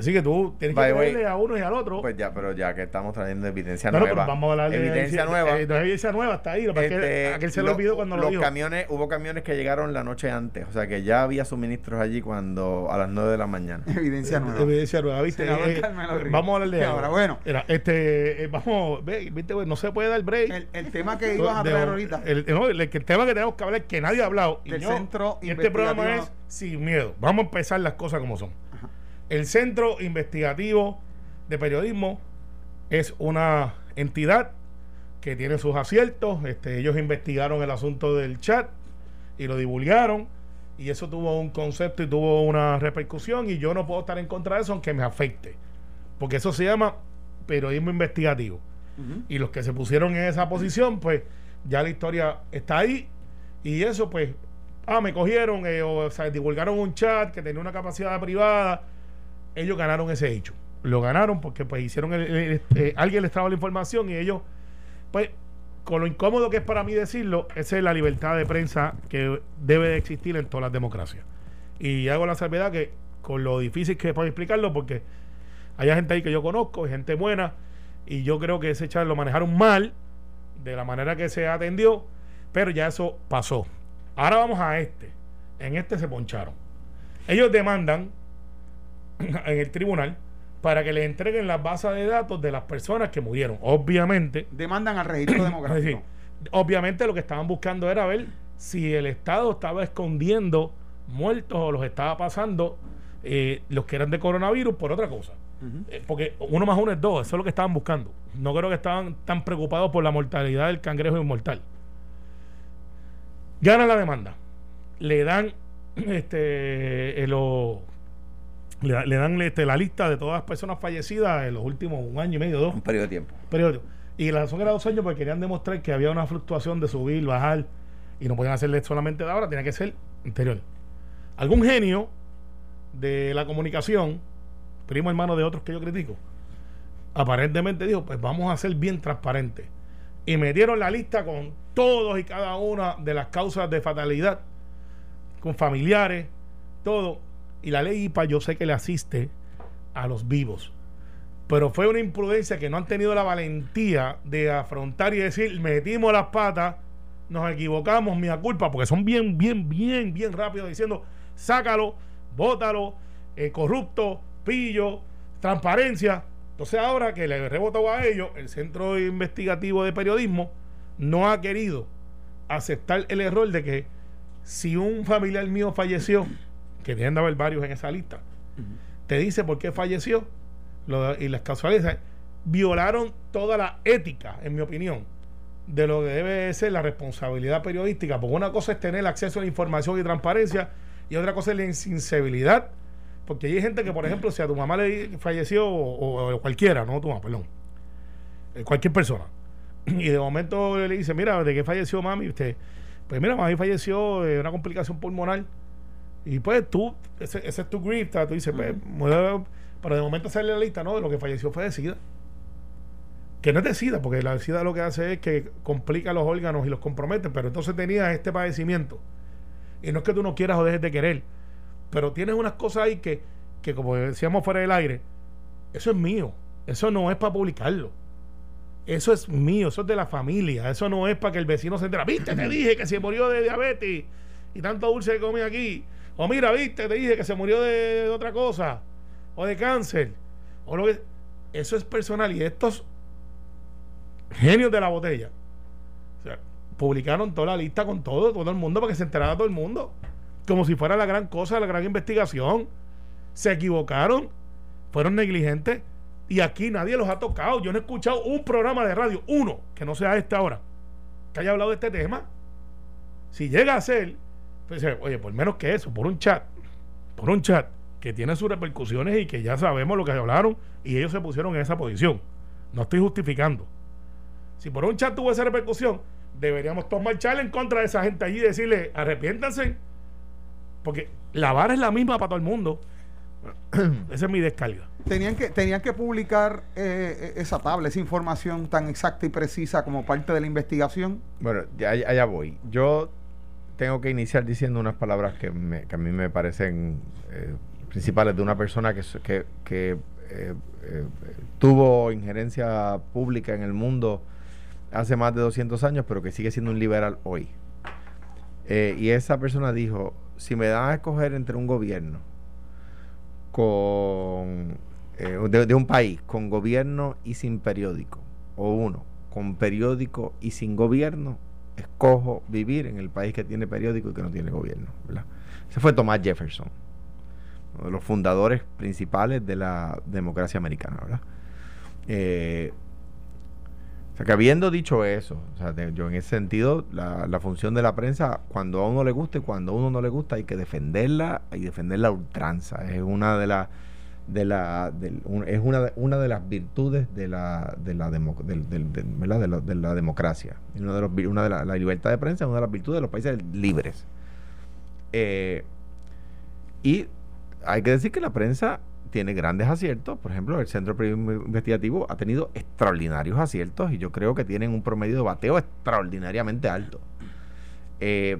Así que tú tienes que creerle a uno y al otro. Pues ya, pero ya que estamos trayendo evidencia nueva. vamos a hablar de evidencia, nueva. Eh, evidencia nueva está ahí. Lo este, aquel se lo, olvidó cuando los lo camiones, hubo camiones que llegaron la noche antes. O sea que ya había suministros allí cuando a las 9 de la mañana. *laughs* Evidencia eh, nueva. Evidencia nueva, ¿viste? Eh, vamos a hablar de ahora. Bueno, Mira, este, vamos, ve, viste, no se puede dar break. El, el tema que ibas a traer ahorita. El, no, el, tema que tenemos que hablar que nadie ha hablado. Del centro y este programa es sin miedo. Vamos a empezar las cosas como son. El Centro Investigativo de Periodismo es una entidad que tiene sus aciertos. Este, ellos investigaron el asunto del chat y lo divulgaron. Y eso tuvo un concepto y tuvo una repercusión. Y yo no puedo estar en contra de eso aunque me afecte. Porque eso se llama periodismo investigativo. Y los que se pusieron en esa posición, pues ya la historia está ahí. Y eso, pues, ah, me cogieron, eh, o, sea, divulgaron un chat que tenía una capacidad privada ellos ganaron ese hecho. Lo ganaron porque pues hicieron el, eh, alguien les trajo la información y ellos pues con lo incómodo que es para mí decirlo, esa es la libertad de prensa que debe de existir en todas las democracias. Y hago la salvedad que con lo difícil que es explicarlo porque hay gente ahí que yo conozco, gente buena y yo creo que ese chat lo manejaron mal de la manera que se atendió, pero ya eso pasó. Ahora vamos a este. En este se poncharon. Ellos demandan *clears throat* en el tribunal para que le entreguen las bases de datos de las personas que murieron. Obviamente. *clears throat* Demandan al registro *clears throat* demográfico. obviamente lo que estaban buscando era ver si el Estado estaba escondiendo muertos o los estaba pasando eh, los que eran de coronavirus por otra cosa. Eh, porque uno más uno es dos, eso es lo que estaban buscando. No creo que estaban tan preocupados por la mortalidad del cangrejo inmortal. Gana la demanda. Le dan este eh, lo- le, le dan este, la lista de todas las personas fallecidas en los últimos un año y medio, dos Un periodo de tiempo. periódico. Y la razón era dos años porque querían demostrar que había una fluctuación de subir, bajar, y no podían hacerle solamente de ahora, tenía que ser anterior. Algún genio de la comunicación, primo hermano de otros que yo critico, aparentemente dijo, pues vamos a ser bien transparentes. Y metieron la lista con todos y cada una de las causas de fatalidad, con familiares, todo. Y la ley IPA yo sé que le asiste a los vivos pero fue una imprudencia que no han tenido la valentía de afrontar y decir, metimos las patas, nos equivocamos, mía culpa, porque son bien, bien, bien, bien rápidos diciendo, sácalo, bótalo, eh, corrupto, pillo, transparencia. Entonces ahora que le rebotó a ellos, el Centro Investigativo de Periodismo no ha querido aceptar el error de que si un familiar mío falleció, que deben de haber varios en esa lista, te dice por qué falleció lo de- y las casualidades violaron toda la ética, en mi opinión, de lo que debe ser la responsabilidad periodística. Porque una cosa es tener acceso a la información y transparencia, y otra cosa es la insensibilidad. Porque hay gente que, por ejemplo, si a tu mamá le falleció, o, o cualquiera, no tu mamá, perdón, eh, cualquier persona, y de momento le dice, mira, ¿de qué falleció mami? Usted, pues mira, mami falleció de una complicación pulmonar. Y pues tú, ese, ese es tu grief, tú dices, pues, mueve- pero de momento sale la lista, no, de lo que falleció fue de SIDA. Que no es de SIDA, porque la SIDA lo que hace es que complica los órganos y los compromete, pero entonces tenías este padecimiento. Y no es que tú no quieras o dejes de querer, pero tienes unas cosas ahí que, que como decíamos fuera del aire, eso es mío, eso no es para publicarlo. Eso es mío, eso es de la familia, eso no es para que el vecino se entere. Viste, te dije que se murió de diabetes y tanto dulce que comí aquí. O mira, viste, te dije que se murió de, otra cosa, o de cáncer, o lo que. Eso es personal y estos genios de la botella publicaron toda la lista con todo, todo el mundo, para que se enterara todo el mundo. Como si fuera la gran cosa, la gran investigación. Se equivocaron, fueron negligentes y aquí nadie los ha tocado. Yo no he escuchado un programa de radio, uno, que no sea este ahora, que haya hablado de este tema. Si llega a ser, pues, oye, por menos que eso, por un chat, por un chat que tiene sus repercusiones y que ya sabemos lo que hablaron y ellos se pusieron en esa posición. No estoy justificando. Si por un chat tuvo esa repercusión, deberíamos todos marchar en contra de esa gente allí y decirle, arrepiéntanse. Porque la vara es la misma para todo el mundo. *clears throat* Esa es mi descarga. Tenían que, tenían que publicar eh, esa tabla, esa información tan exacta y precisa como parte de la investigación. Bueno, ya- allá, allá voy. Yo tengo que iniciar diciendo unas palabras que, me- que a mí me parecen eh, principales de una persona que, eh, eh, tuvo injerencia pública en el mundo hace más de 200 años, pero que sigue siendo un liberal hoy. Y esa persona dijo, si me dan a escoger entre un gobierno con de un país con gobierno y sin periódico, o uno con periódico y sin gobierno, escojo vivir en el país que tiene periódico y que no tiene gobierno. ¿verdad? Ese fue Thomas Jefferson, uno de los fundadores principales de la democracia americana. ¿verdad? Eh, o sea, que habiendo dicho eso, o sea, yo en ese sentido, la, la función de la prensa, cuando a uno le gusta y cuando a uno no le gusta, hay que defenderla y defenderla a ultranza. Es una de las de la es una de, una las virtudes de la de la demo- de, de la democracia. Y uno de los una de la, libertad de prensa es una de las virtudes de los países libres. Eh, y hay que decir que la prensa tiene grandes aciertos. Por ejemplo el centro investigativo ha tenido extraordinarios aciertos y yo creo que tienen un promedio de bateo extraordinariamente alto. Eh,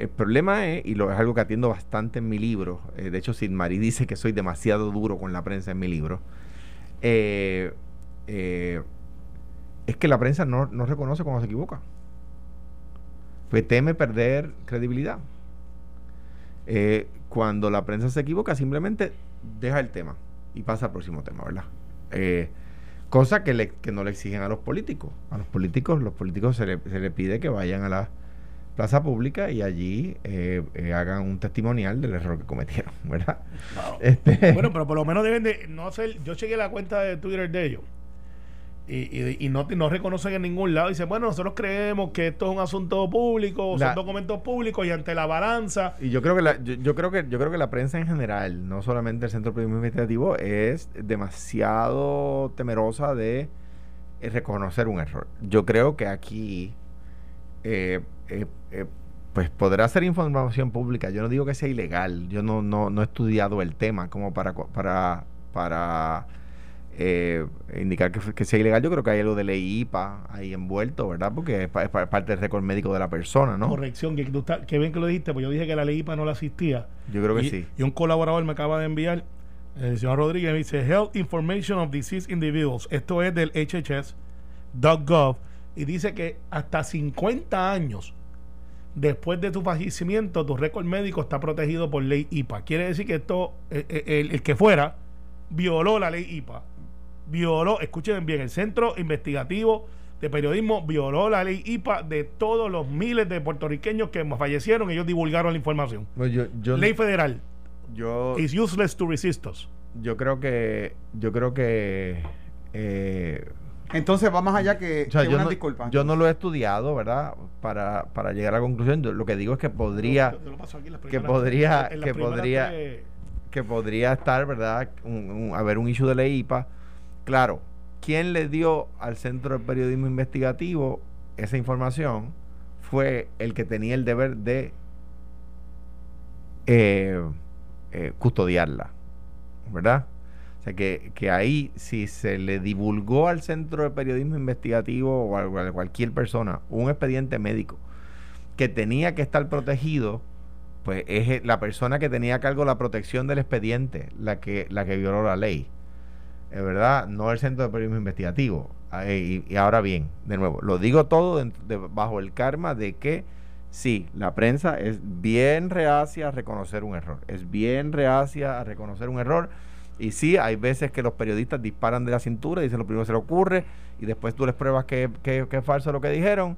el problema es, y lo es algo que atiendo bastante en mi libro, eh, de hecho Sid Marí dice que soy demasiado duro con la prensa en mi libro, eh, eh, es que la prensa no, no reconoce cuando se equivoca. Pues teme perder credibilidad. Cuando la prensa se equivoca, simplemente deja el tema y pasa al próximo tema, ¿verdad? Cosa que, le- que no le exigen a los políticos. A los políticos, los políticos se le, se le pide que vayan a la plaza pública y allí eh, eh, hagan un testimonial del error que cometieron, *laughs* ¿verdad? Este, *laughs* Bueno, pero por lo menos deben de no ser. Yo chequeé la cuenta de Twitter de ellos y, y, y no, no reconocen en ningún lado. Dicen, bueno, nosotros creemos que esto es un asunto público, La- son documentos públicos y ante la balanza. Y yo creo que la, yo, yo creo que yo creo que la prensa en general, no solamente el Centro Periodismo Investigativo, es demasiado temerosa de eh, reconocer un error. Yo creo que aquí eh, eh, eh, pues podrá ser información pública. Yo no digo que sea ilegal. Yo no, no, no he estudiado el tema como para para para eh, indicar que, que sea ilegal. Yo creo que hay algo de ley IPA ahí envuelto, ¿verdad? Porque es, pa- es pa- parte del récord médico de la persona, ¿no? Corrección, que, tú que bien que lo dijiste, pues yo dije que la ley IPA no la asistía. Yo creo que y, sí. y un colaborador me acaba de enviar, el señor Rodríguez, me dice Health Information of Deceased Individuals. Esto es del HHS.gov y dice que hasta 50 años después de tu fallecimiento, tu récord médico está protegido por ley IPA. Quiere decir que esto, eh, eh, el, el que fuera, violó la ley IPA. Violó, escuchen bien, el Centro Investigativo de Periodismo violó la ley IPA de todos los miles de puertorriqueños que fallecieron. Ellos divulgaron la información. Pues yo, yo, ley federal. yo, It's useless to resist us. yo creo que yo creo que eh, Entonces va más allá que, o sea, que yo, una no, disculpa. yo no lo he estudiado verdad para, para llegar a la conclusión. Yo lo que digo es que podría Yo- yo que podría- que podría- que podría estar verdad un, un- haber un issue de ley IPA claro quién le dio al centro de periodismo investigativo esa información fue el que tenía el deber de eh, eh, custodiarla ¿verdad? O sea que, que ahí, si se le divulgó al Centro de Periodismo Investigativo o a, cualquier persona un expediente médico que tenía que estar protegido, pues es la persona que tenía a cargo la protección del expediente la que, la que violó la ley. Es verdad, no el Centro de Periodismo Investigativo. Ah, Y, y ahora bien, de nuevo, lo digo todo bajo el karma de que sí, la prensa es bien reacia a reconocer un error. Es bien reacia a reconocer un error. Y sí, hay veces que los periodistas disparan de la cintura y dicen lo primero que se le ocurre y después tú les pruebas que, que- que es falso lo que dijeron.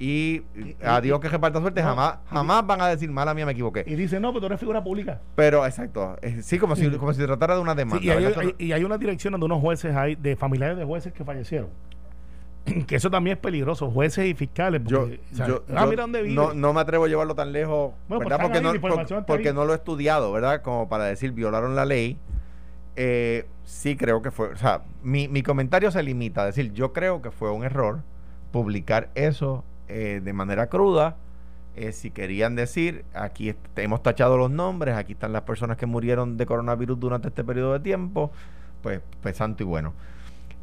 Y, Y- a y- Dios que reparta suerte, no, jamás, jamás van a decir, mala mía, me equivoqué. Y dice, no, pero tú eres figura pública. Pero, exacto, sí, como si, como si se tratara de una Sí, demanda. y, hay, hay- y hay una dirección de unos jueces ahí, de familiares de jueces que fallecieron. *clears throat* que eso también es peligroso, jueces y fiscales. yo, porque, o sea, yo- ah, yo mira dónde vive. no, no me atrevo a llevarlo tan lejos, Bueno, pues ¿verdad? Porque, no, por- porque no lo he estudiado, ¿verdad? Como para decir, violaron la ley. Eh, sí creo que fue, o sea, mi, mi comentario se limita a decir, yo creo que fue un error publicar eso eh, de manera cruda. Eh, si querían decir, aquí hemos tachado los nombres, aquí están las personas que murieron de coronavirus durante este periodo de tiempo, pues, pues santo y bueno.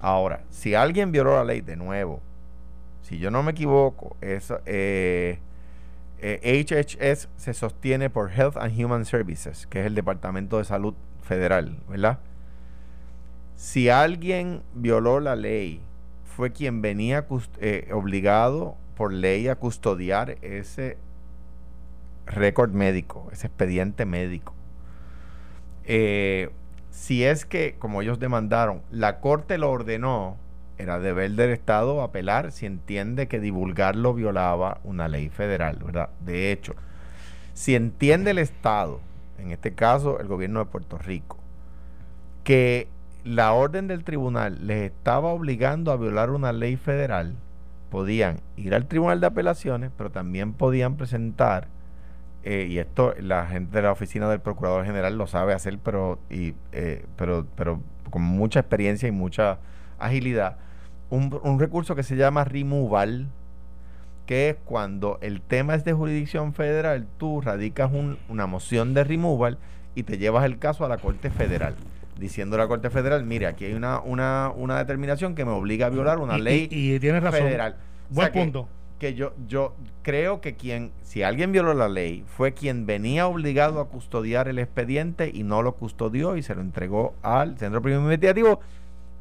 Ahora, si alguien violó la ley de nuevo, si yo no me equivoco, es, HHS se sostiene por Health and Human Services, que es el Departamento de Salud Federal, ¿verdad? Si alguien violó la ley, fue quien venía eh, obligado por ley a custodiar ese récord médico, ese expediente médico. Eh, si es que, como ellos demandaron, la corte lo ordenó, era deber del Estado apelar si entiende que divulgarlo violaba una ley federal, ¿verdad? De hecho, si entiende el Estado, en este caso el gobierno de Puerto Rico, que la orden del tribunal les estaba obligando a violar una ley federal, podían ir al tribunal de apelaciones, pero también podían presentar, eh, y esto la gente de la oficina del procurador general lo sabe hacer, pero, y, eh, pero, pero con mucha experiencia y mucha agilidad, un, un recurso que se llama removal, que es cuando el tema es de jurisdicción federal, tú radicas un- una moción de removal y te llevas el caso a la Corte Federal, diciendo a la Corte Federal, mire, aquí hay una, una, una determinación que me obliga a violar una Y- ley Y, y tienes razón. federal. O Buen sea punto. que yo, yo creo que quien, si alguien violó la ley, fue quien venía obligado a custodiar el expediente y no lo custodió y se lo entregó al Centro Periodismo Investigativo,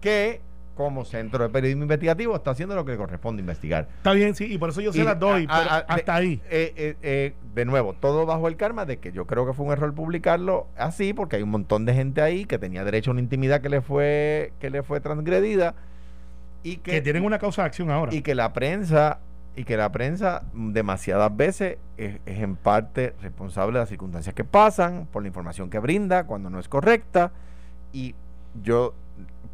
que como Centro de Periodismo Investigativo está haciendo lo que le corresponde investigar. Está bien, sí, y por eso yo se las doy, a- pero a- hasta ahí. eh, eh, eh, de nuevo, todo bajo el karma de que yo creo que fue un error publicarlo así, porque hay un montón de gente ahí que tenía derecho a una intimidad que le fue, que le fue transgredida y Que que, tienen una causa de acción ahora. y que la prensa y que la prensa demasiadas veces es, es en parte responsable de las circunstancias que pasan, por la información que brinda cuando no es correcta. Y yo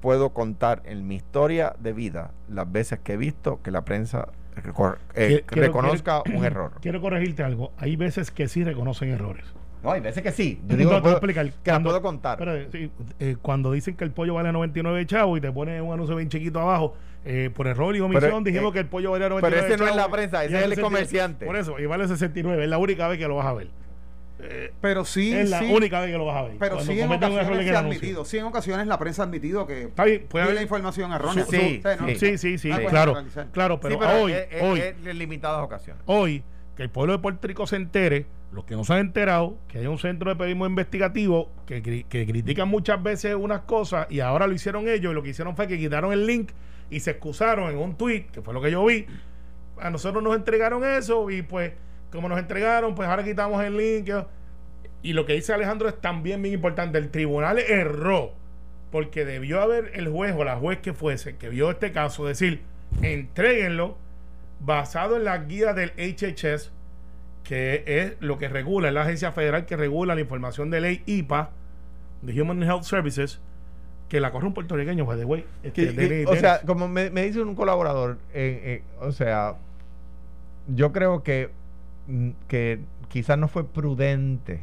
puedo contar en mi historia de vida las veces que he visto que la prensa eh, Quiero- quiero- reconozca *clears throat* un error. Quiero corregirte algo. Hay veces que sí reconocen errores. No, hay veces que sí. Yo digo puedo, explicar. que Cuando- puedo contar. Pero, sí, eh, cuando dicen que el pollo vale 99 chavos y te ponen un anuncio bien chiquito abajo, eh, por error y omisión Pero, dijimos eh, que el pollo vale 99 pero ese no es la prensa, ese es el 69. comerciante. Por eso, y vale 69. Es la única vez que lo vas a ver. Pero sí, es la sí, única vez que lo vas a ver. pero sí en ocasiones se ha admitido, sí en ocasiones la prensa ha admitido que Está bien, puede haber la información errónea. Sí, sí, no- sí. Sí, sí, sí, No puedes claro, claro, pero, Sí, pero hoy, es- es- hoy, es limitadas ocasiones. hoy, que el pueblo de Puerto Rico se entere, los que no se han enterado, que hay un centro de periodismo investigativo que, que critican muchas veces unas cosas y ahora lo hicieron ellos y lo que hicieron fue que quitaron el link y se excusaron en un tweet, que fue lo que yo vi. A nosotros nos entregaron eso y pues, como nos entregaron, pues ahora quitamos el link. Y lo que dice Alejandro es también bien importante. El tribunal erró porque debió haber el juez o la juez que fuese que vio este caso decir, entréguenlo basado en la guía del HHS, que es lo que regula, es la agencia federal que regula la información de ley IPA, de Human Health Services, que la corre un puertorriqueño, by the way. este, Que- que- Denny o sea, como me, me dice un colaborador, eh, eh, o sea, yo creo que, que quizás no fue prudente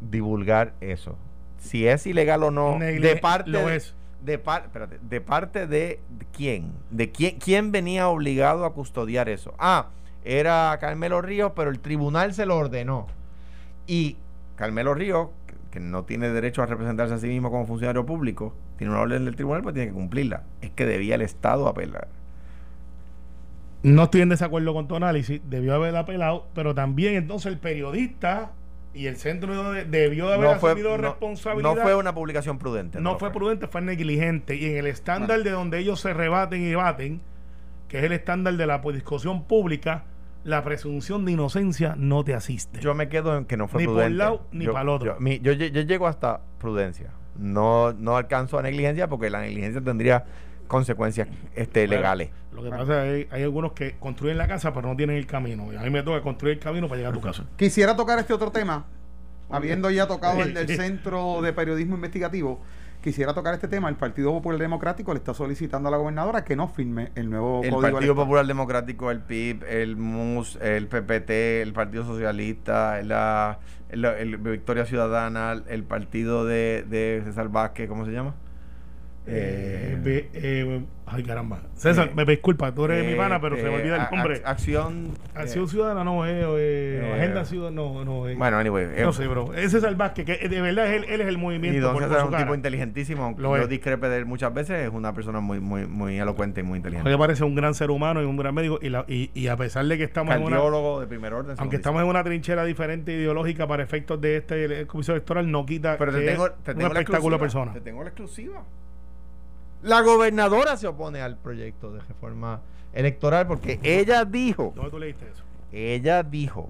divulgar eso. Si es ilegal o no, de parte lo de, es. de par- espérate, de parte de quién, de quién, quién venía obligado a custodiar eso. Ah, era Carmelo Ríos, pero el tribunal se lo ordenó. Y Carmelo Ríos, que, que no tiene derecho a representarse a sí mismo como funcionario público, tiene una orden del tribunal, pues tiene que cumplirla. Es que debía el Estado apelar. No estoy en desacuerdo con tu análisis, debió haber apelado, pero también entonces el periodista y el centro de- debió de haber No fue, asumido no- responsabilidad. no fue una publicación prudente. no fue prudente, fue negligente. Y en el estándar de donde ellos se rebaten y debaten, que es el estándar de la discusión pública, la presunción de inocencia no te asiste. Yo me quedo en que no fue Ni por prudente. un lado, ni Yo- pa'l otro. Yo, mi- yo lle- yo llego hasta prudencia. No, no alcanzo a negligencia porque la negligencia tendría consecuencias este, Bueno, legales. Lo que pasa es que hay algunos que construyen la casa pero no tienen el camino. Y a mí me toca construir el camino para llegar a tu casa. Quisiera tocar este otro tema, habiendo ya tocado el del *laughs* Centro de Periodismo Investigativo. Quisiera tocar este tema. El Partido Popular Democrático le está solicitando a la gobernadora que no firme el nuevo El código Partido electoral. Popular Democrático, el PIB, el MUS, el PPT, el Partido Socialista, la, el, el Victoria Ciudadana, el partido de, de César Vázquez, ¿cómo se llama? Eh, Eh, eh, ay, caramba. César, eh, me disculpa, tú eres mi eh, pana, pero se me olvida el nombre. ac- acción. Acción Ciudadana, no, eh, eh, eh, Agenda Ciudadana, no, no. Bueno, anyway. no sé, bro. Ese es el Vázquez, que de verdad es él, él es el movimiento. Y Don por- por César es un cara. tipo inteligentísimo, aunque Lo yo es. discrepe de él muchas veces, es una persona muy, muy, muy elocuente y muy inteligente. me parece un gran ser humano y un gran médico. Y, la- y, y a pesar de que estamos en una. De primer orden. Aunque estamos en una trinchera diferente ideológica para efectos de este comisión electoral, no quita Pero te que tengo, es te un tengo la espectáculo persona. Te tengo la exclusiva. La gobernadora se opone al proyecto de reforma electoral porque ella dijo, ¿Dónde tú leíste eso? ella dijo,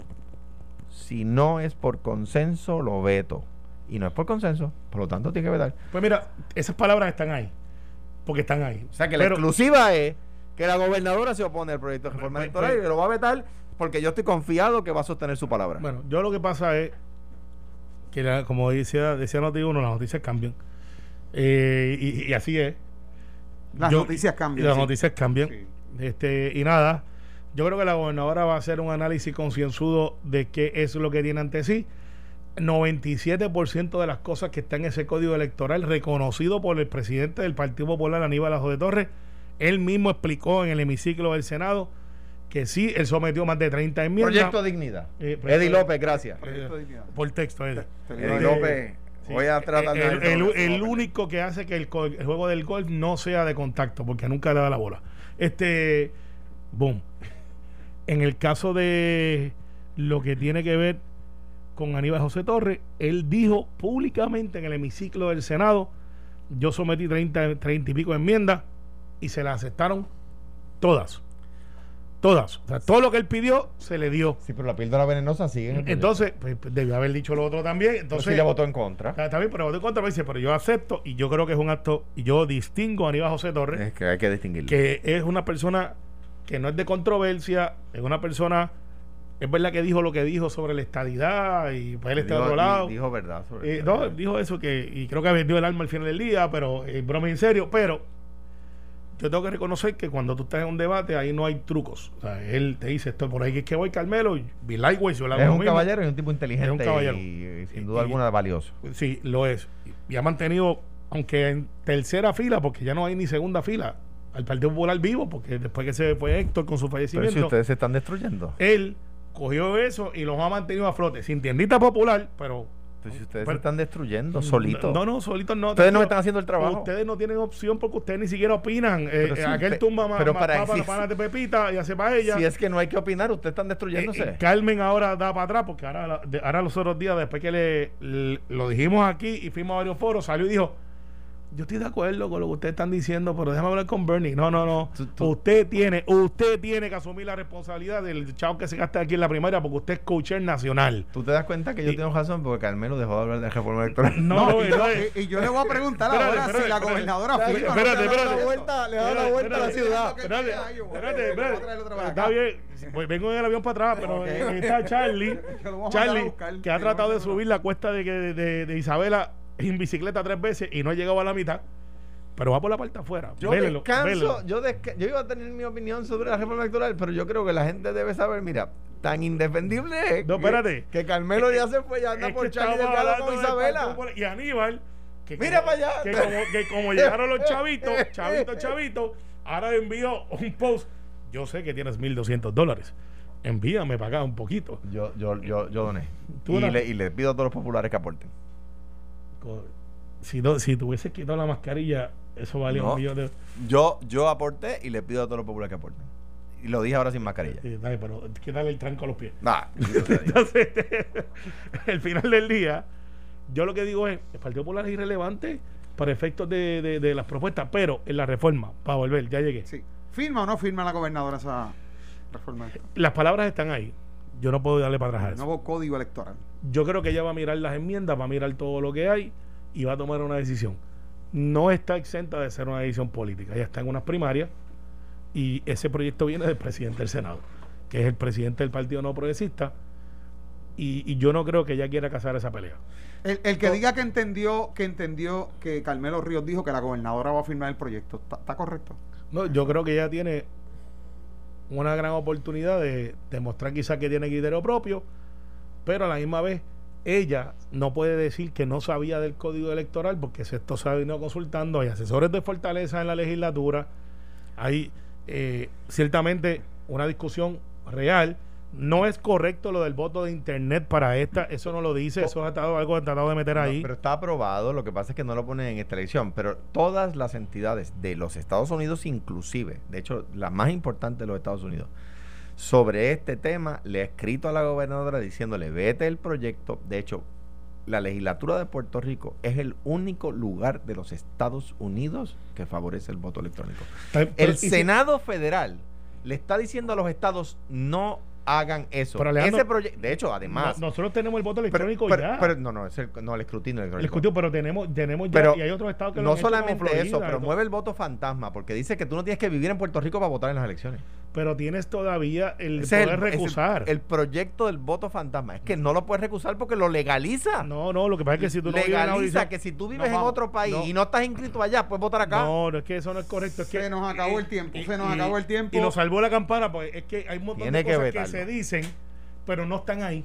si no es por consenso, lo veto. Y no es por consenso, por lo tanto tiene que vetar. Pues mira, esas palabras están ahí. Porque están ahí. O sea que la exclusiva es que la gobernadora se opone al proyecto de reforma Pues, electoral pues, y lo va a vetar porque yo estoy confiado que va a sostener su palabra. Bueno, yo lo que pasa es que, la- como decía, decía Noti uno, las noticias cambian. Eh, y, y así es. Las Yo- noticias cambian. Y las sí. noticias cambian. Sí. Este, y nada, yo creo que la gobernadora va a hacer un análisis concienzudo de qué es lo que tiene ante sí. 97% de las cosas que están en ese código electoral reconocido por el presidente del Partido Popular, Aníbal Ajo de Torres, él mismo explicó en el hemiciclo del Senado que sí, él sometió más de 30 enmiendas. Proyecto Dignidad. Eh, Eddie López, gracias. Proyecto de dignidad. Por texto, Eddie. Eddie te- López, Sí, voy a tratar de... el, el- el único que hace que el juego del golf no sea de contacto, porque nunca le da la bola. Este, boom. En el caso de lo que tiene que ver con Aníbal José Torres, él dijo públicamente en el hemiciclo del Senado, yo sometí 30, 30 y pico enmiendas y se las aceptaron todas. Todas. O sea, todo lo que él pidió se le dio. Sí, pero la píldora venenosa sigue en el. Entonces, pues, pues, debió haber dicho lo otro también. Pero Entonces, sí le votó en contra. Está, bien, pero voto en contra, pero dice, pero yo acepto y yo creo que es un acto, y yo distingo a Aníbal José Torres, Es que hay que distinguirlo. que es una persona que no es de controversia, es una persona, es verdad que dijo lo que dijo sobre la estadidad y pues él está de otro lado. di- Dijo verdad sobre Eh, no, dijo eso que, y creo que vendió el alma al final del día, pero en broma en serio, pero yo tengo que reconocer que cuando tú estás en un debate ahí no hay trucos. O sea, él te dice esto por ahí que es que voy Carmelo, be yo hago Es un mismo. caballero y un tipo inteligente Es un caballero. y, y sin duda y- alguna valioso. Sí, lo es. Y ha mantenido, aunque en tercera fila, porque ya no hay ni segunda fila, al Partido Popular vivo, porque después que se fue Héctor con su Pero fallecimiento, si ustedes se están destruyendo. él cogió eso y los ha mantenido a flote, sin tiendita popular, pero... Pero si ustedes pero- se están destruyendo solitos. No, no, solitos no. Ustedes no están haciendo el trabajo. Ustedes no tienen opción porque ustedes ni siquiera opinan. Eh, eh, si aquel usted- tumba más, para papa, panas de Pepita y hace para ella. Si es que no hay que opinar, ustedes están destruyéndose. Eh, eh, Carmen ahora da para atrás porque ahora, de- ahora los otros días, después que le, le- lo dijimos aquí y fuimos a varios foros, salió y dijo: Yo estoy de acuerdo con lo que ustedes están diciendo, pero déjame hablar con Bernie. No, no, no. Tú- tú- Usted tiene usted tiene que asumir la responsabilidad del chavo que se gasta aquí en la primaria porque usted es coacher nacional. Tú te das cuenta que yo Y- tengo razón porque Carmelo dejó de hablar de reforma electoral. *laughs* No, no, y, no, yo, es- y- y yo le voy a preguntar Espérate, ahora espérate, si la gobernadora Espérate, firma. espérate, no, espérate. no, vuelta, le da la Espérate, vuelta a la ciudad. Espérate, espérate, Está bien. Vengo en el avión para atrás, pero eh, está Charlie. *laughs* Charlie, que ha tratado de subir la cuesta de, que- de, de Isabela *laughs* en bicicleta tres veces y no ha llegado a la mitad. Pero va por la parte afuera. Yo Vélelo, descanso, vélelo. yo, desca- yo iba a tener mi opinión sobre la reforma electoral, pero yo creo que la gente debe saber, mira, tan indefendible es No, que- espérate. que, Carmelo ya se fue, ya anda Es por Charlie hablando con Isabela. Y Aníbal, que Mira como, para allá. Que como, que como llegaron los chavitos, *laughs* chavitos, chavitos, ahora envío un post. Yo sé que tienes 1.200 dólares. Envíame para acá un poquito. Yo, yo, yo, yo doné. Y le, y le pido a todos los populares que aporten. Si, no, si tuviese quitado la mascarilla, eso valía No. un millón de... Yo, yo aporté y le pido a todos los populares que aporten. Y lo dije ahora sin mascarilla. Sí, dale, pero quítale el tranco a los pies. Nah, *laughs* Entonces, *laughs* el final del día, yo lo que digo es, el Partido Popular es irrelevante para efectos de, de- de las propuestas, pero en la reforma, para volver, ya llegué. Sí. ¿Firma o no firma la gobernadora esa reforma? Las palabras están ahí. Yo no puedo darle para atrás a El eso. nuevo código electoral. Yo creo que ella va a mirar las enmiendas, va a mirar todo lo que hay y va a tomar una decisión. No está exenta de ser una decisión política. Ella está en unas primarias y ese proyecto viene del presidente del Senado, que es el presidente del Partido No Progresista. Y, y yo no creo que ella quiera casar esa pelea. El, el que diga que entendió que entendió que Carmelo Ríos dijo que la gobernadora va a firmar el proyecto, ¿está, está correcto? No, yo creo que ella tiene una gran oportunidad de demostrar quizás que tiene criterio propio, pero a la misma vez ella no puede decir que no sabía del código electoral porque se esto se ha venido consultando, hay asesores de fortaleza en la legislatura, hay eh, ciertamente una discusión real. No es correcto lo del voto de internet para esta, eso no lo dice, eso ha estado algo tratado de meter No, ahí. pero está aprobado, lo que pasa es que no lo ponen en esta elección, pero todas las entidades de los Estados Unidos inclusive, de hecho la más importante de los Estados Unidos, sobre este tema le ha escrito a la gobernadora diciéndole vete el proyecto, de hecho la legislatura de Puerto Rico es el único lugar de los Estados Unidos que favorece el voto electrónico. Pero- El si- Senado federal le está diciendo a los estados no hagan eso. Pero, Ese proyecto, de hecho, además, no- nosotros tenemos el voto electrónico pero- ya. pero- no, no, es el, no, el escrutinio el electrónico. escrutinio, pero tenemos, tenemos ya, Pero y hay otros estados que lo no han hecho como solamente Florida eso, pero mueve el voto fantasma, porque dice que tú no tienes que vivir en Puerto Rico para votar en las elecciones. Pero tienes todavía el Ese poder el- es el- recusar. El, proyecto del voto fantasma. Es que no lo puedes recusar porque lo legaliza. no, no, lo que pasa es que si tú no vives en la legaliza que si tú vives No, en otro país no. y no estás inscrito allá, puedes votar acá. No, no es que eso no es correcto. Es que, Se nos acabó el tiempo, se nos acabó el tiempo. Y nos salvó la campana, pues es que hay un montón Tiene de que cosas que, se dicen, pero no están ahí.